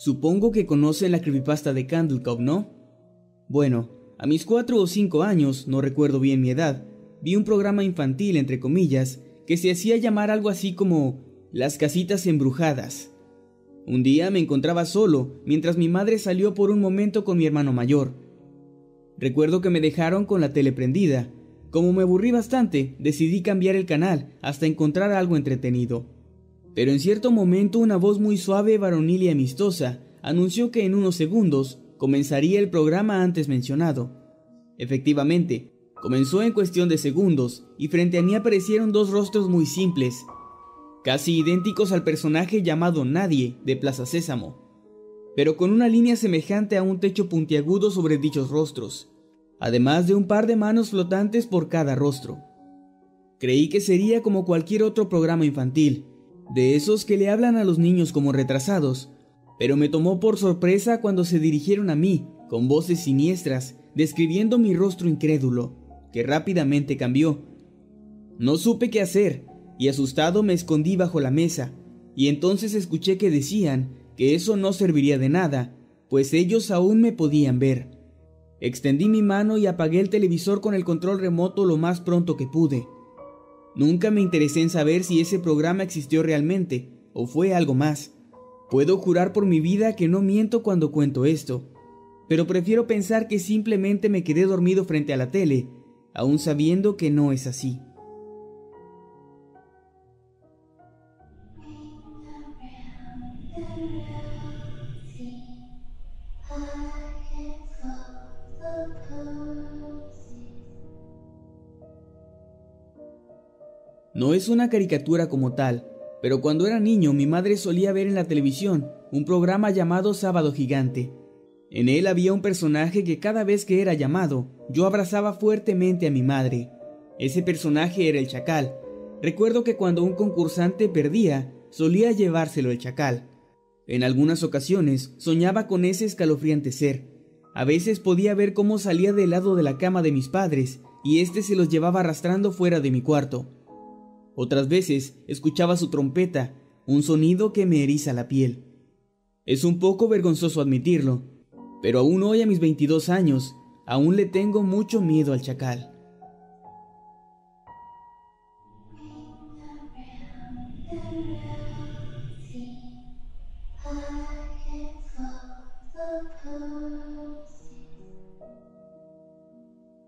Supongo que conocen la creepypasta de Candlecop, ¿no? Bueno, a mis cuatro o cinco años, no recuerdo bien mi edad, vi un programa infantil, entre comillas, que se hacía llamar algo así como Las casitas embrujadas. Un día me encontraba solo, mientras mi madre salió por un momento con mi hermano mayor. Recuerdo que me dejaron con la tele prendida. Como me aburrí bastante, decidí cambiar el canal hasta encontrar algo entretenido. Pero en cierto momento una voz muy suave, varonil y amistosa anunció que en unos segundos comenzaría el programa antes mencionado. Efectivamente, comenzó en cuestión de segundos y frente a mí aparecieron dos rostros muy simples, casi idénticos al personaje llamado Nadie de Plaza Sésamo, pero con una línea semejante a un techo puntiagudo sobre dichos rostros, además de un par de manos flotantes por cada rostro. Creí que sería como cualquier otro programa infantil, de esos que le hablan a los niños como retrasados, pero me tomó por sorpresa cuando se dirigieron a mí, con voces siniestras, describiendo mi rostro incrédulo, que rápidamente cambió. No supe qué hacer, y asustado me escondí bajo la mesa, y entonces escuché que decían que eso no serviría de nada, pues ellos aún me podían ver. Extendí mi mano y apagué el televisor con el control remoto lo más pronto que pude. Nunca me interesé en saber si ese programa existió realmente o fue algo más. Puedo jurar por mi vida que no miento cuando cuento esto, pero prefiero pensar que simplemente me quedé dormido frente a la tele, aún sabiendo que no es así. No es una caricatura como tal, pero cuando era niño mi madre solía ver en la televisión un programa llamado Sábado Gigante. En él había un personaje que cada vez que era llamado, yo abrazaba fuertemente a mi madre. Ese personaje era el chacal. Recuerdo que cuando un concursante perdía, solía llevárselo el chacal. En algunas ocasiones soñaba con ese escalofriante ser. A veces podía ver cómo salía del lado de la cama de mis padres y éste se los llevaba arrastrando fuera de mi cuarto. Otras veces escuchaba su trompeta, un sonido que me eriza la piel. Es un poco vergonzoso admitirlo, pero aún hoy a mis 22 años, aún le tengo mucho miedo al chacal.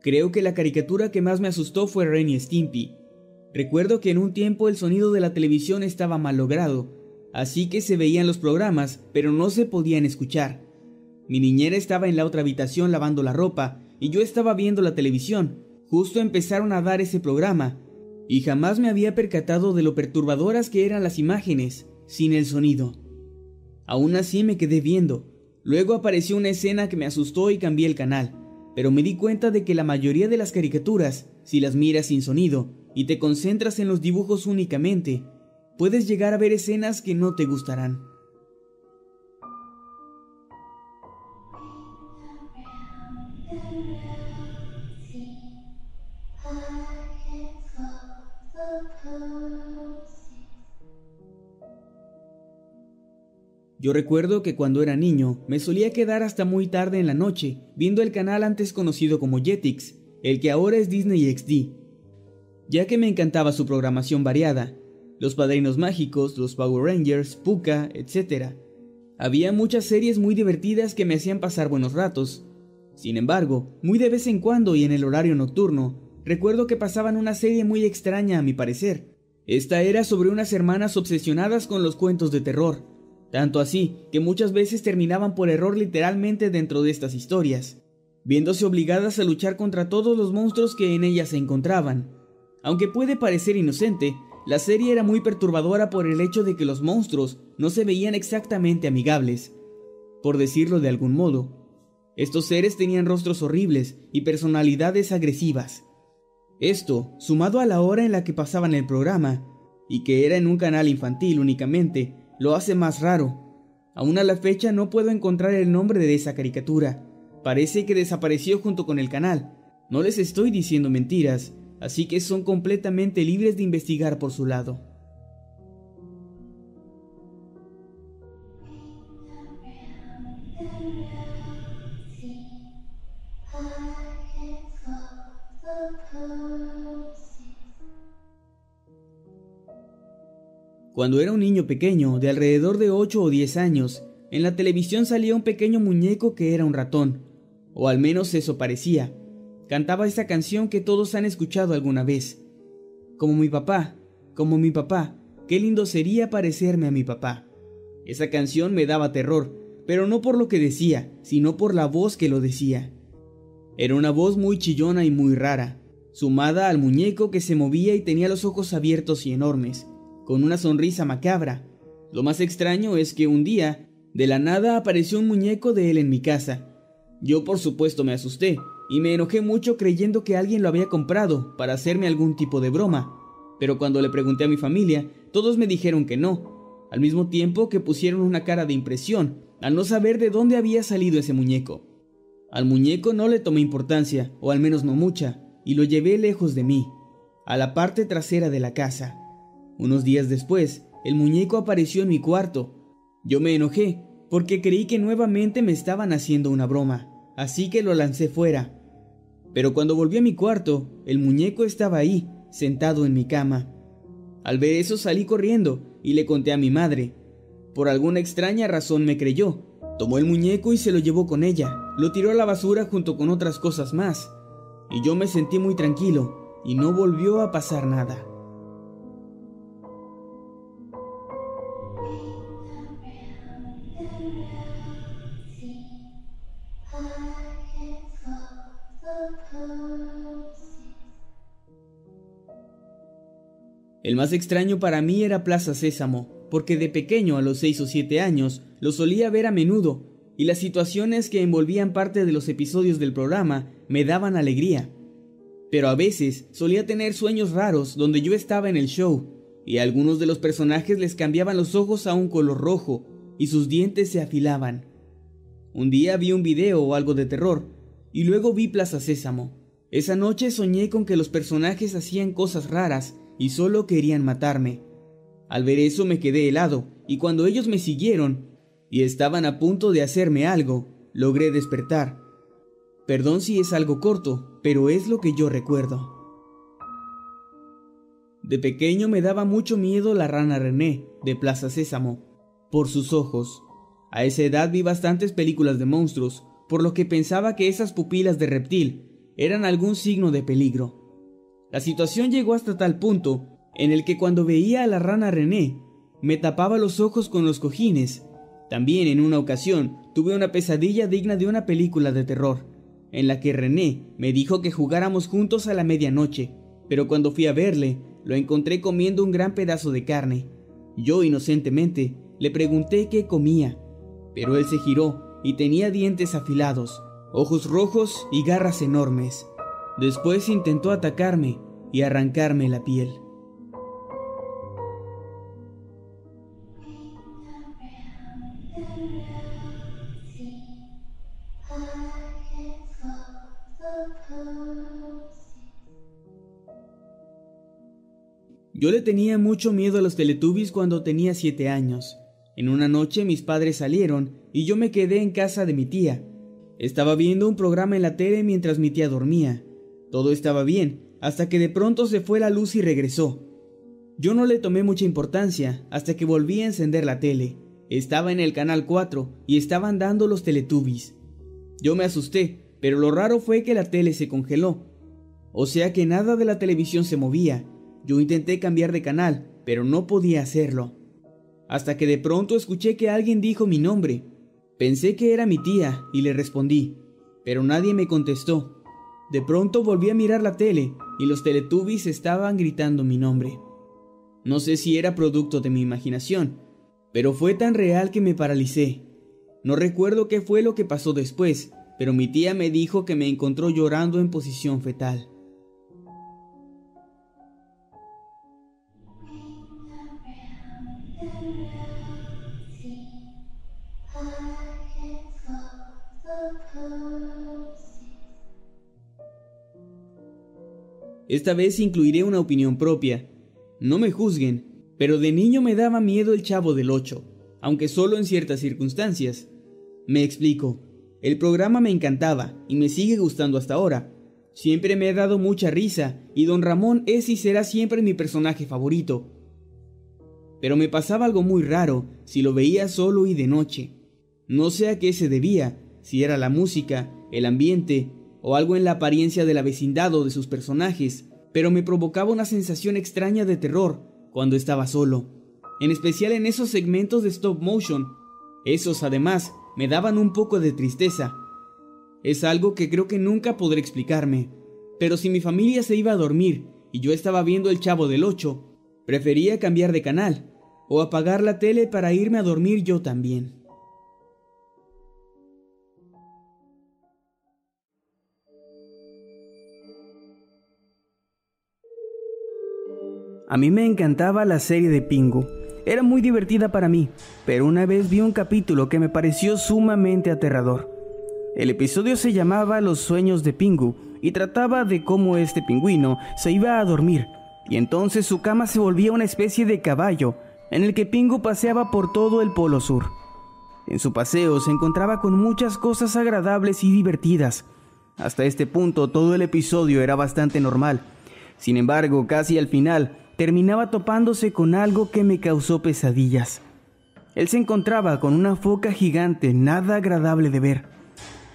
Creo que la caricatura que más me asustó fue Renny Stimpy, Recuerdo que en un tiempo el sonido de la televisión estaba mal logrado, así que se veían los programas, pero no se podían escuchar. Mi niñera estaba en la otra habitación lavando la ropa y yo estaba viendo la televisión. Justo empezaron a dar ese programa y jamás me había percatado de lo perturbadoras que eran las imágenes sin el sonido. Aún así me quedé viendo. Luego apareció una escena que me asustó y cambié el canal, pero me di cuenta de que la mayoría de las caricaturas, si las miras sin sonido, y te concentras en los dibujos únicamente, puedes llegar a ver escenas que no te gustarán. Yo recuerdo que cuando era niño me solía quedar hasta muy tarde en la noche viendo el canal antes conocido como Jetix, el que ahora es Disney XD, ya que me encantaba su programación variada, los Padrinos Mágicos, los Power Rangers, Puka, etc. Había muchas series muy divertidas que me hacían pasar buenos ratos. Sin embargo, muy de vez en cuando y en el horario nocturno, recuerdo que pasaban una serie muy extraña a mi parecer. Esta era sobre unas hermanas obsesionadas con los cuentos de terror, tanto así que muchas veces terminaban por error literalmente dentro de estas historias, viéndose obligadas a luchar contra todos los monstruos que en ellas se encontraban. Aunque puede parecer inocente, la serie era muy perturbadora por el hecho de que los monstruos no se veían exactamente amigables, por decirlo de algún modo. Estos seres tenían rostros horribles y personalidades agresivas. Esto, sumado a la hora en la que pasaban el programa, y que era en un canal infantil únicamente, lo hace más raro. Aún a la fecha no puedo encontrar el nombre de esa caricatura. Parece que desapareció junto con el canal. No les estoy diciendo mentiras, así que son completamente libres de investigar por su lado. Cuando era un niño pequeño, de alrededor de 8 o 10 años, en la televisión salía un pequeño muñeco que era un ratón, o al menos eso parecía. Cantaba esta canción que todos han escuchado alguna vez. Como mi papá, como mi papá, qué lindo sería parecerme a mi papá. Esa canción me daba terror, pero no por lo que decía, sino por la voz que lo decía. Era una voz muy chillona y muy rara, sumada al muñeco que se movía y tenía los ojos abiertos y enormes con una sonrisa macabra. Lo más extraño es que un día, de la nada, apareció un muñeco de él en mi casa. Yo por supuesto me asusté y me enojé mucho creyendo que alguien lo había comprado para hacerme algún tipo de broma. Pero cuando le pregunté a mi familia, todos me dijeron que no, al mismo tiempo que pusieron una cara de impresión al no saber de dónde había salido ese muñeco. Al muñeco no le tomé importancia, o al menos no mucha, y lo llevé lejos de mí, a la parte trasera de la casa. Unos días después, el muñeco apareció en mi cuarto. Yo me enojé porque creí que nuevamente me estaban haciendo una broma, así que lo lancé fuera. Pero cuando volví a mi cuarto, el muñeco estaba ahí, sentado en mi cama. Al ver eso salí corriendo y le conté a mi madre. Por alguna extraña razón me creyó. Tomó el muñeco y se lo llevó con ella. Lo tiró a la basura junto con otras cosas más. Y yo me sentí muy tranquilo y no volvió a pasar nada. El más extraño para mí era Plaza Sésamo, porque de pequeño a los 6 o 7 años lo solía ver a menudo, y las situaciones que envolvían parte de los episodios del programa me daban alegría. Pero a veces solía tener sueños raros donde yo estaba en el show, y a algunos de los personajes les cambiaban los ojos a un color rojo, y sus dientes se afilaban. Un día vi un video o algo de terror, y luego vi Plaza Sésamo. Esa noche soñé con que los personajes hacían cosas raras y solo querían matarme. Al ver eso me quedé helado, y cuando ellos me siguieron y estaban a punto de hacerme algo, logré despertar. Perdón si es algo corto, pero es lo que yo recuerdo. De pequeño me daba mucho miedo la rana René, de Plaza Sésamo, por sus ojos. A esa edad vi bastantes películas de monstruos, por lo que pensaba que esas pupilas de reptil eran algún signo de peligro. La situación llegó hasta tal punto en el que cuando veía a la rana René, me tapaba los ojos con los cojines. También en una ocasión tuve una pesadilla digna de una película de terror, en la que René me dijo que jugáramos juntos a la medianoche, pero cuando fui a verle, lo encontré comiendo un gran pedazo de carne. Yo inocentemente le pregunté qué comía, pero él se giró y tenía dientes afilados, ojos rojos y garras enormes. Después intentó atacarme y arrancarme la piel. Yo le tenía mucho miedo a los Teletubbies cuando tenía siete años. En una noche mis padres salieron y yo me quedé en casa de mi tía. Estaba viendo un programa en la tele mientras mi tía dormía. Todo estaba bien, hasta que de pronto se fue la luz y regresó. Yo no le tomé mucha importancia hasta que volví a encender la tele. Estaba en el canal 4 y estaban dando los Teletubbies. Yo me asusté, pero lo raro fue que la tele se congeló. O sea que nada de la televisión se movía. Yo intenté cambiar de canal, pero no podía hacerlo. Hasta que de pronto escuché que alguien dijo mi nombre. Pensé que era mi tía y le respondí, pero nadie me contestó. De pronto volví a mirar la tele y los Teletubbies estaban gritando mi nombre. No sé si era producto de mi imaginación, pero fue tan real que me paralicé. No recuerdo qué fue lo que pasó después, pero mi tía me dijo que me encontró llorando en posición fetal. Esta vez incluiré una opinión propia. No me juzguen, pero de niño me daba miedo el chavo del 8, aunque solo en ciertas circunstancias. Me explico. El programa me encantaba y me sigue gustando hasta ahora. Siempre me ha dado mucha risa y don Ramón es y será siempre mi personaje favorito. Pero me pasaba algo muy raro si lo veía solo y de noche. No sé a qué se debía, si era la música, el ambiente o algo en la apariencia de la vecindad o de sus personajes, pero me provocaba una sensación extraña de terror cuando estaba solo, en especial en esos segmentos de stop motion. Esos además me daban un poco de tristeza. Es algo que creo que nunca podré explicarme, pero si mi familia se iba a dormir y yo estaba viendo el chavo del 8, prefería cambiar de canal o apagar la tele para irme a dormir yo también. A mí me encantaba la serie de Pingu. Era muy divertida para mí, pero una vez vi un capítulo que me pareció sumamente aterrador. El episodio se llamaba Los sueños de Pingu y trataba de cómo este pingüino se iba a dormir y entonces su cama se volvía una especie de caballo en el que Pingu paseaba por todo el Polo Sur. En su paseo se encontraba con muchas cosas agradables y divertidas. Hasta este punto todo el episodio era bastante normal. Sin embargo, casi al final, terminaba topándose con algo que me causó pesadillas. Él se encontraba con una foca gigante nada agradable de ver.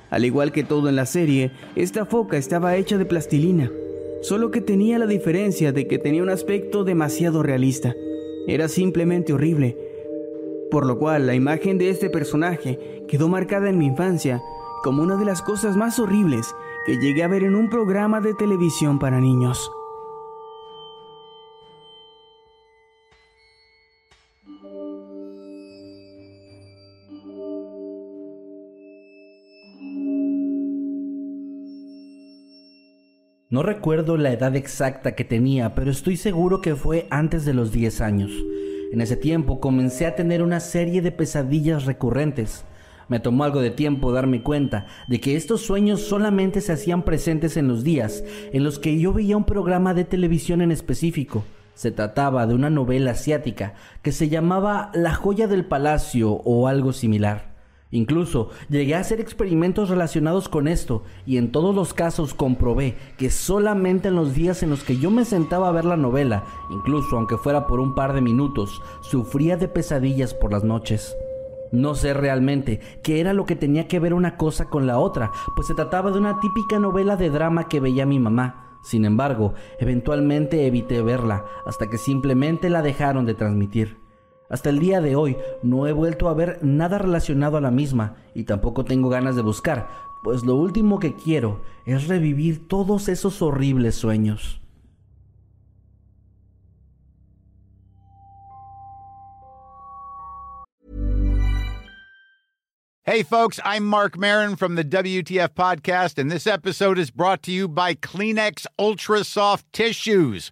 Al igual que todo en la serie, esta foca estaba hecha de plastilina, solo que tenía la diferencia de que tenía un aspecto demasiado realista. Era simplemente horrible, por lo cual la imagen de este personaje quedó marcada en mi infancia como una de las cosas más horribles que llegué a ver en un programa de televisión para niños. No recuerdo la edad exacta que tenía, pero estoy seguro que fue antes de los 10 años. En ese tiempo comencé a tener una serie de pesadillas recurrentes. Me tomó algo de tiempo darme cuenta de que estos sueños solamente se hacían presentes en los días en los que yo veía un programa de televisión en específico. Se trataba de una novela asiática que se llamaba La joya del palacio o algo similar. Incluso llegué a hacer experimentos relacionados con esto y en todos los casos comprobé que solamente en los días en los que yo me sentaba a ver la novela, incluso aunque fuera por un par de minutos, sufría de pesadillas por las noches. No sé realmente qué era lo que tenía que ver una cosa con la otra, pues se trataba de una típica novela de drama que veía mi mamá. Sin embargo, eventualmente evité verla hasta que simplemente la dejaron de transmitir. Hasta el día de hoy no he vuelto a ver nada relacionado a la misma y tampoco tengo ganas de buscar, pues lo último que quiero es revivir todos esos horribles sueños. Hey folks, I'm Mark Marin from the WTF podcast and this episode is brought to you by Kleenex Ultra Soft Tissues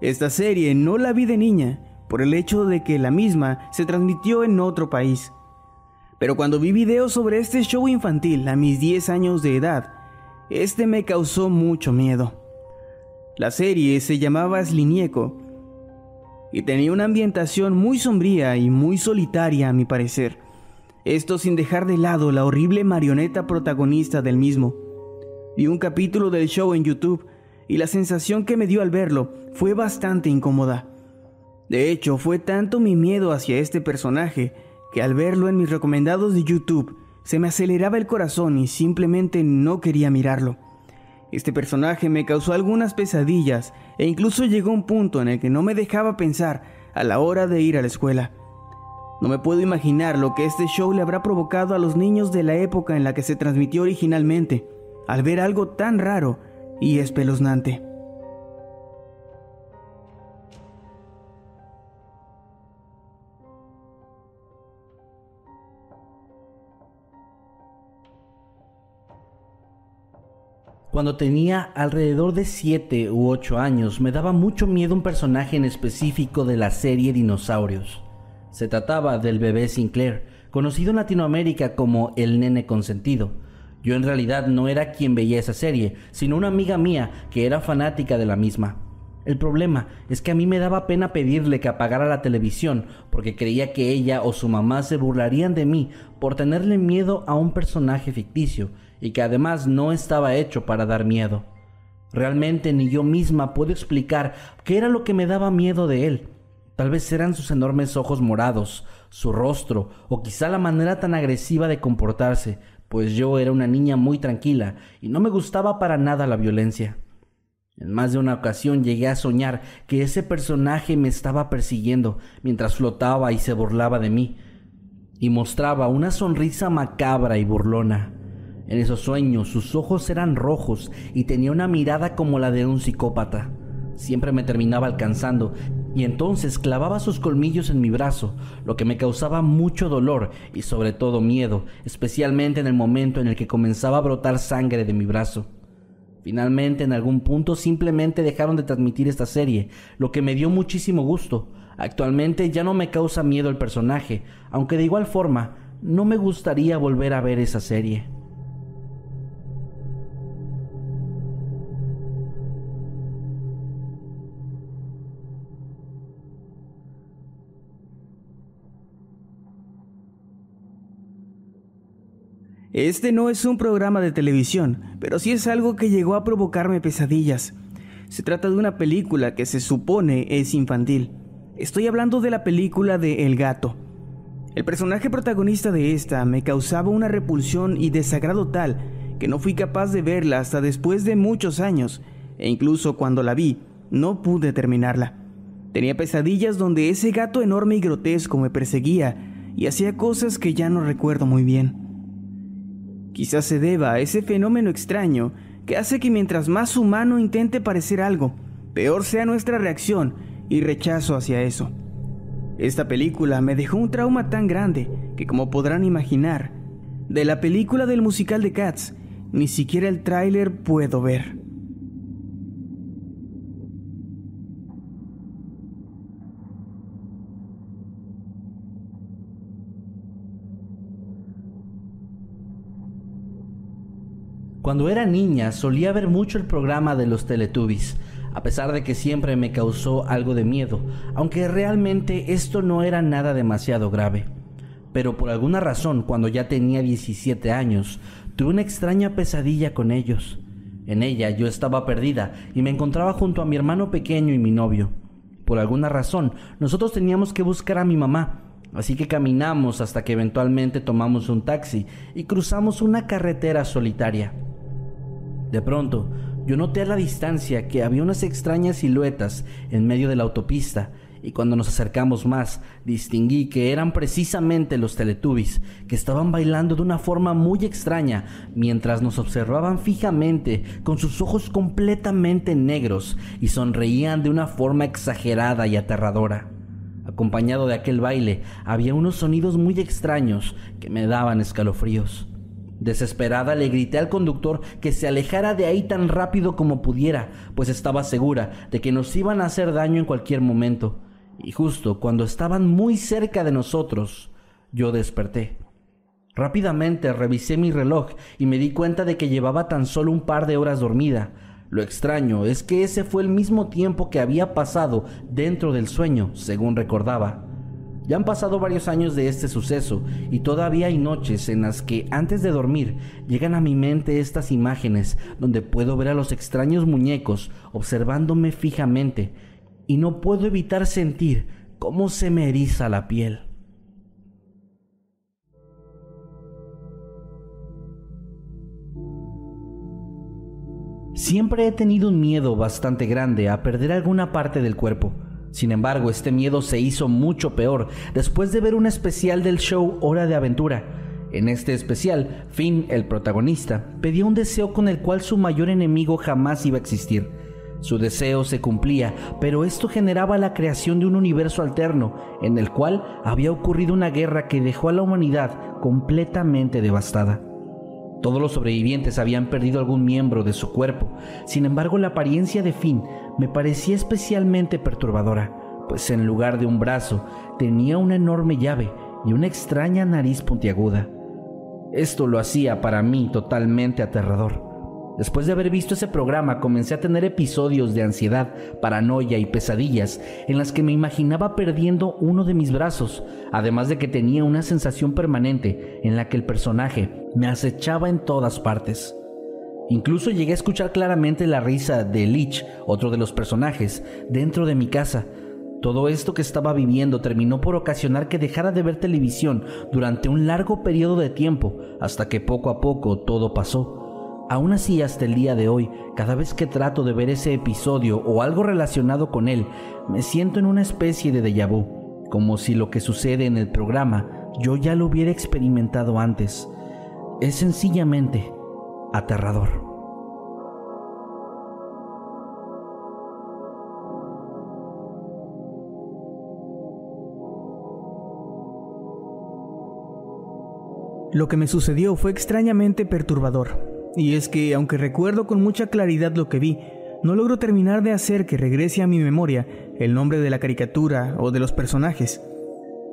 Esta serie no la vi de niña, por el hecho de que la misma se transmitió en otro país. Pero cuando vi videos sobre este show infantil a mis 10 años de edad, este me causó mucho miedo. La serie se llamaba Slinieco y tenía una ambientación muy sombría y muy solitaria a mi parecer. Esto sin dejar de lado la horrible marioneta protagonista del mismo. Vi un capítulo del show en YouTube y la sensación que me dio al verlo fue bastante incómoda. De hecho, fue tanto mi miedo hacia este personaje que al verlo en mis recomendados de YouTube se me aceleraba el corazón y simplemente no quería mirarlo. Este personaje me causó algunas pesadillas e incluso llegó un punto en el que no me dejaba pensar a la hora de ir a la escuela. No me puedo imaginar lo que este show le habrá provocado a los niños de la época en la que se transmitió originalmente, al ver algo tan raro y espeluznante. Cuando tenía alrededor de 7 u 8 años, me daba mucho miedo un personaje en específico de la serie Dinosaurios. Se trataba del bebé Sinclair, conocido en Latinoamérica como el nene consentido. Yo en realidad no era quien veía esa serie, sino una amiga mía que era fanática de la misma. El problema es que a mí me daba pena pedirle que apagara la televisión porque creía que ella o su mamá se burlarían de mí por tenerle miedo a un personaje ficticio y que además no estaba hecho para dar miedo. Realmente ni yo misma puedo explicar qué era lo que me daba miedo de él. Tal vez eran sus enormes ojos morados, su rostro, o quizá la manera tan agresiva de comportarse, pues yo era una niña muy tranquila y no me gustaba para nada la violencia. En más de una ocasión llegué a soñar que ese personaje me estaba persiguiendo mientras flotaba y se burlaba de mí, y mostraba una sonrisa macabra y burlona. En esos sueños sus ojos eran rojos y tenía una mirada como la de un psicópata. Siempre me terminaba alcanzando y entonces clavaba sus colmillos en mi brazo, lo que me causaba mucho dolor y sobre todo miedo, especialmente en el momento en el que comenzaba a brotar sangre de mi brazo. Finalmente, en algún punto simplemente dejaron de transmitir esta serie, lo que me dio muchísimo gusto. Actualmente ya no me causa miedo el personaje, aunque de igual forma no me gustaría volver a ver esa serie. Este no es un programa de televisión, pero sí es algo que llegó a provocarme pesadillas. Se trata de una película que se supone es infantil. Estoy hablando de la película de El gato. El personaje protagonista de esta me causaba una repulsión y desagrado tal que no fui capaz de verla hasta después de muchos años, e incluso cuando la vi, no pude terminarla. Tenía pesadillas donde ese gato enorme y grotesco me perseguía y hacía cosas que ya no recuerdo muy bien. Quizás se deba a ese fenómeno extraño que hace que mientras más humano intente parecer algo, peor sea nuestra reacción y rechazo hacia eso. Esta película me dejó un trauma tan grande que como podrán imaginar, de la película del musical de Cats, ni siquiera el tráiler puedo ver. Cuando era niña solía ver mucho el programa de los Teletubbies, a pesar de que siempre me causó algo de miedo, aunque realmente esto no era nada demasiado grave. Pero por alguna razón, cuando ya tenía 17 años, tuve una extraña pesadilla con ellos. En ella yo estaba perdida y me encontraba junto a mi hermano pequeño y mi novio. Por alguna razón, nosotros teníamos que buscar a mi mamá, Así que caminamos hasta que eventualmente tomamos un taxi y cruzamos una carretera solitaria. De pronto, yo noté a la distancia que había unas extrañas siluetas en medio de la autopista y cuando nos acercamos más distinguí que eran precisamente los Teletubbies que estaban bailando de una forma muy extraña mientras nos observaban fijamente con sus ojos completamente negros y sonreían de una forma exagerada y aterradora. Acompañado de aquel baile había unos sonidos muy extraños que me daban escalofríos. Desesperada le grité al conductor que se alejara de ahí tan rápido como pudiera, pues estaba segura de que nos iban a hacer daño en cualquier momento. Y justo cuando estaban muy cerca de nosotros, yo desperté. Rápidamente revisé mi reloj y me di cuenta de que llevaba tan solo un par de horas dormida. Lo extraño es que ese fue el mismo tiempo que había pasado dentro del sueño, según recordaba. Ya han pasado varios años de este suceso y todavía hay noches en las que antes de dormir llegan a mi mente estas imágenes donde puedo ver a los extraños muñecos observándome fijamente y no puedo evitar sentir cómo se me eriza la piel. Siempre he tenido un miedo bastante grande a perder alguna parte del cuerpo. Sin embargo, este miedo se hizo mucho peor después de ver un especial del show Hora de Aventura. En este especial, Finn, el protagonista, pedía un deseo con el cual su mayor enemigo jamás iba a existir. Su deseo se cumplía, pero esto generaba la creación de un universo alterno, en el cual había ocurrido una guerra que dejó a la humanidad completamente devastada. Todos los sobrevivientes habían perdido algún miembro de su cuerpo. Sin embargo, la apariencia de Finn me parecía especialmente perturbadora, pues en lugar de un brazo tenía una enorme llave y una extraña nariz puntiaguda. Esto lo hacía para mí totalmente aterrador. Después de haber visto ese programa comencé a tener episodios de ansiedad, paranoia y pesadillas en las que me imaginaba perdiendo uno de mis brazos, además de que tenía una sensación permanente en la que el personaje me acechaba en todas partes. Incluso llegué a escuchar claramente la risa de Lich, otro de los personajes, dentro de mi casa. Todo esto que estaba viviendo terminó por ocasionar que dejara de ver televisión durante un largo periodo de tiempo, hasta que poco a poco todo pasó. Aún así, hasta el día de hoy, cada vez que trato de ver ese episodio o algo relacionado con él, me siento en una especie de déjà vu, como si lo que sucede en el programa yo ya lo hubiera experimentado antes. Es sencillamente aterrador. Lo que me sucedió fue extrañamente perturbador. Y es que, aunque recuerdo con mucha claridad lo que vi, no logro terminar de hacer que regrese a mi memoria el nombre de la caricatura o de los personajes.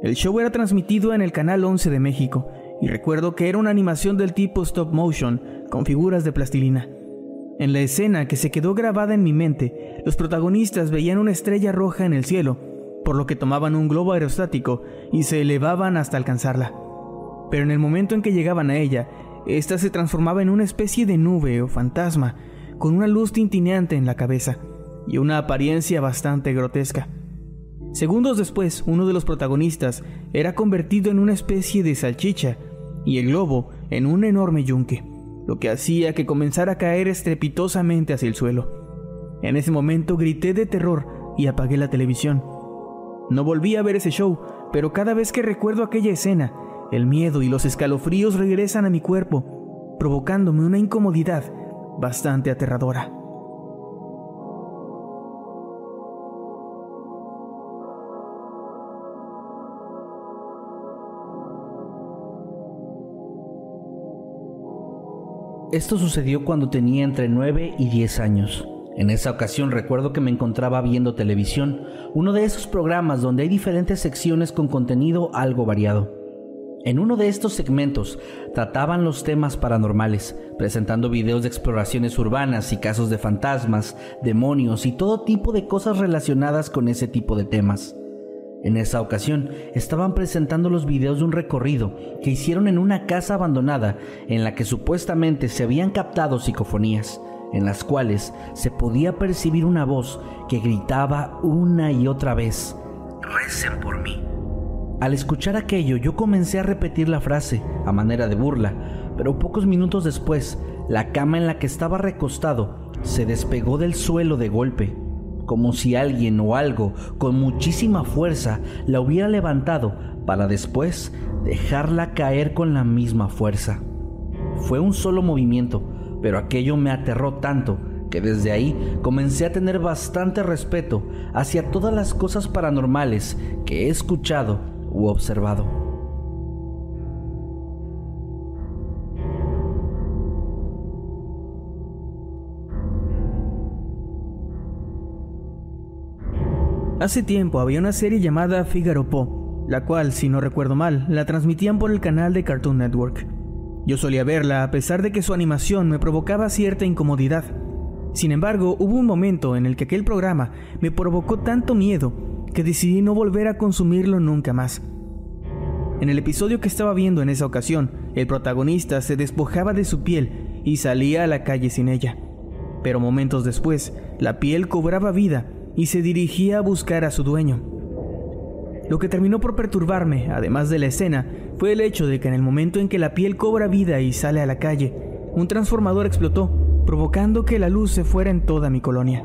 El show era transmitido en el Canal 11 de México y recuerdo que era una animación del tipo stop motion con figuras de plastilina. En la escena que se quedó grabada en mi mente, los protagonistas veían una estrella roja en el cielo, por lo que tomaban un globo aerostático y se elevaban hasta alcanzarla. Pero en el momento en que llegaban a ella, esta se transformaba en una especie de nube o fantasma, con una luz tintineante en la cabeza y una apariencia bastante grotesca. Segundos después, uno de los protagonistas era convertido en una especie de salchicha y el globo en un enorme yunque, lo que hacía que comenzara a caer estrepitosamente hacia el suelo. En ese momento grité de terror y apagué la televisión. No volví a ver ese show, pero cada vez que recuerdo aquella escena, el miedo y los escalofríos regresan a mi cuerpo, provocándome una incomodidad bastante aterradora. Esto sucedió cuando tenía entre 9 y 10 años. En esa ocasión recuerdo que me encontraba viendo televisión, uno de esos programas donde hay diferentes secciones con contenido algo variado. En uno de estos segmentos trataban los temas paranormales, presentando videos de exploraciones urbanas y casos de fantasmas, demonios y todo tipo de cosas relacionadas con ese tipo de temas. En esa ocasión estaban presentando los videos de un recorrido que hicieron en una casa abandonada en la que supuestamente se habían captado psicofonías, en las cuales se podía percibir una voz que gritaba una y otra vez, Recen por mí Al escuchar aquello, yo comencé a repetir la frase, a manera de burla, pero pocos minutos después, la cama en la que estaba recostado se despegó del suelo de golpe, como si alguien o algo con muchísima fuerza la hubiera levantado para después dejarla caer con la misma fuerza. Fue un solo movimiento, pero aquello me aterró tanto que desde ahí comencé a tener bastante respeto hacia todas las cosas paranormales que he escuchado u observado. Hace tiempo había una serie llamada Figaro Po, la cual, si no recuerdo mal, la transmitían por el canal de Cartoon Network. Yo solía verla a pesar de que su animación me provocaba cierta incomodidad. Sin embargo, hubo un momento en el que aquel programa me provocó tanto miedo que decidí no volver a consumirlo nunca más. En el episodio que estaba viendo en esa ocasión, el protagonista se despojaba de su piel y salía a la calle sin ella. Pero momentos después, la piel cobraba vida y se dirigía a buscar a su dueño. Lo que terminó por perturbarme, además de la escena, fue el hecho de que en el momento en que la piel cobra vida y sale a la calle, un transformador explotó, provocando que la luz se fuera en toda mi colonia.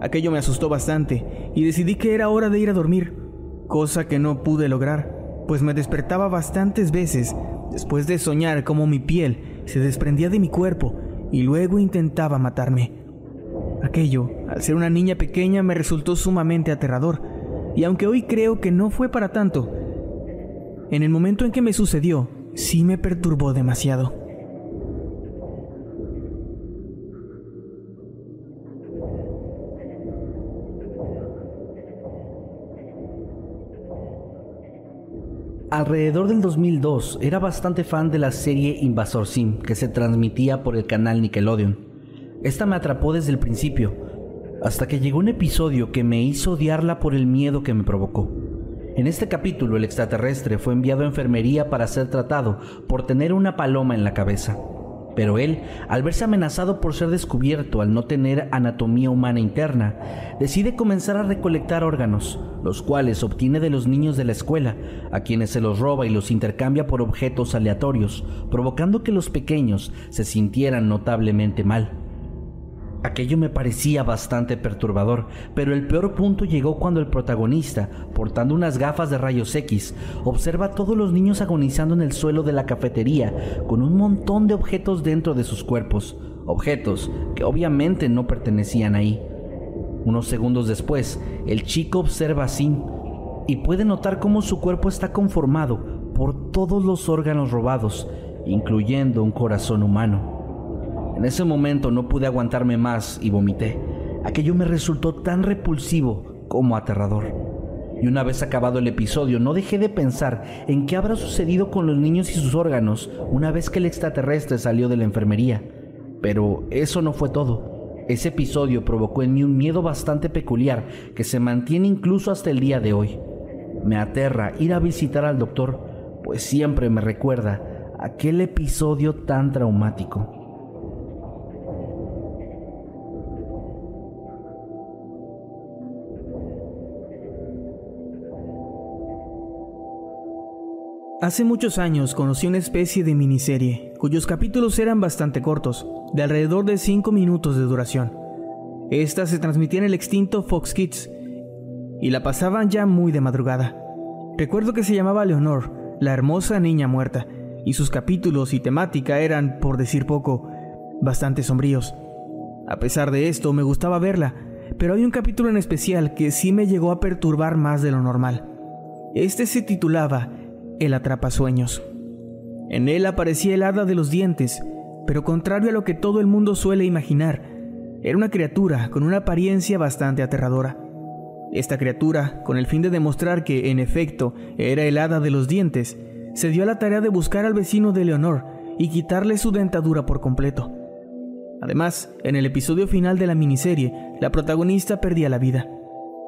Aquello me asustó bastante y decidí que era hora de ir a dormir, cosa que no pude lograr, pues me despertaba bastantes veces después de soñar cómo mi piel se desprendía de mi cuerpo y luego intentaba matarme. Aquello, al ser una niña pequeña, me resultó sumamente aterrador, y aunque hoy creo que no fue para tanto, en el momento en que me sucedió, sí me perturbó demasiado. Alrededor del 2002 era bastante fan de la serie Invasor Sim que se transmitía por el canal Nickelodeon. Esta me atrapó desde el principio, hasta que llegó un episodio que me hizo odiarla por el miedo que me provocó. En este capítulo el extraterrestre fue enviado a enfermería para ser tratado por tener una paloma en la cabeza. Pero él, al verse amenazado por ser descubierto al no tener anatomía humana interna, decide comenzar a recolectar órganos, los cuales obtiene de los niños de la escuela, a quienes se los roba y los intercambia por objetos aleatorios, provocando que los pequeños se sintieran notablemente mal. Aquello me parecía bastante perturbador, pero el peor punto llegó cuando el protagonista, portando unas gafas de rayos X, observa a todos los niños agonizando en el suelo de la cafetería con un montón de objetos dentro de sus cuerpos, objetos que obviamente no pertenecían ahí. Unos segundos después, el chico observa a Sin y puede notar cómo su cuerpo está conformado por todos los órganos robados, incluyendo un corazón humano. En ese momento no pude aguantarme más y vomité. Aquello me resultó tan repulsivo como aterrador. Y una vez acabado el episodio, no dejé de pensar en qué habrá sucedido con los niños y sus órganos una vez que el extraterrestre salió de la enfermería. Pero eso no fue todo. Ese episodio provocó en mí un miedo bastante peculiar que se mantiene incluso hasta el día de hoy. Me aterra ir a visitar al doctor, pues siempre me recuerda aquel episodio tan traumático. Hace muchos años conocí una especie de miniserie, cuyos capítulos eran bastante cortos, de alrededor de 5 minutos de duración. Esta se transmitía en el extinto Fox Kids y la pasaban ya muy de madrugada. Recuerdo que se llamaba Leonor, la hermosa niña muerta, y sus capítulos y temática eran, por decir poco, bastante sombríos. A pesar de esto, me gustaba verla, pero hay un capítulo en especial que sí me llegó a perturbar más de lo normal. Este se titulaba el atrapasueños. En él aparecía el hada de los dientes, pero contrario a lo que todo el mundo suele imaginar, era una criatura con una apariencia bastante aterradora. Esta criatura, con el fin de demostrar que en efecto era el hada de los dientes, se dio a la tarea de buscar al vecino de Leonor y quitarle su dentadura por completo. Además, en el episodio final de la miniserie, la protagonista perdía la vida.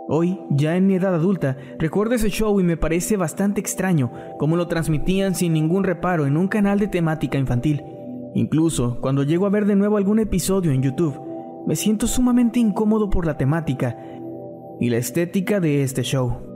Hoy, ya en mi edad adulta, recuerdo ese show y me parece bastante extraño cómo lo transmitían sin ningún reparo en un canal de temática infantil. Incluso cuando llego a ver de nuevo algún episodio en YouTube, me siento sumamente incómodo por la temática y la estética de este show.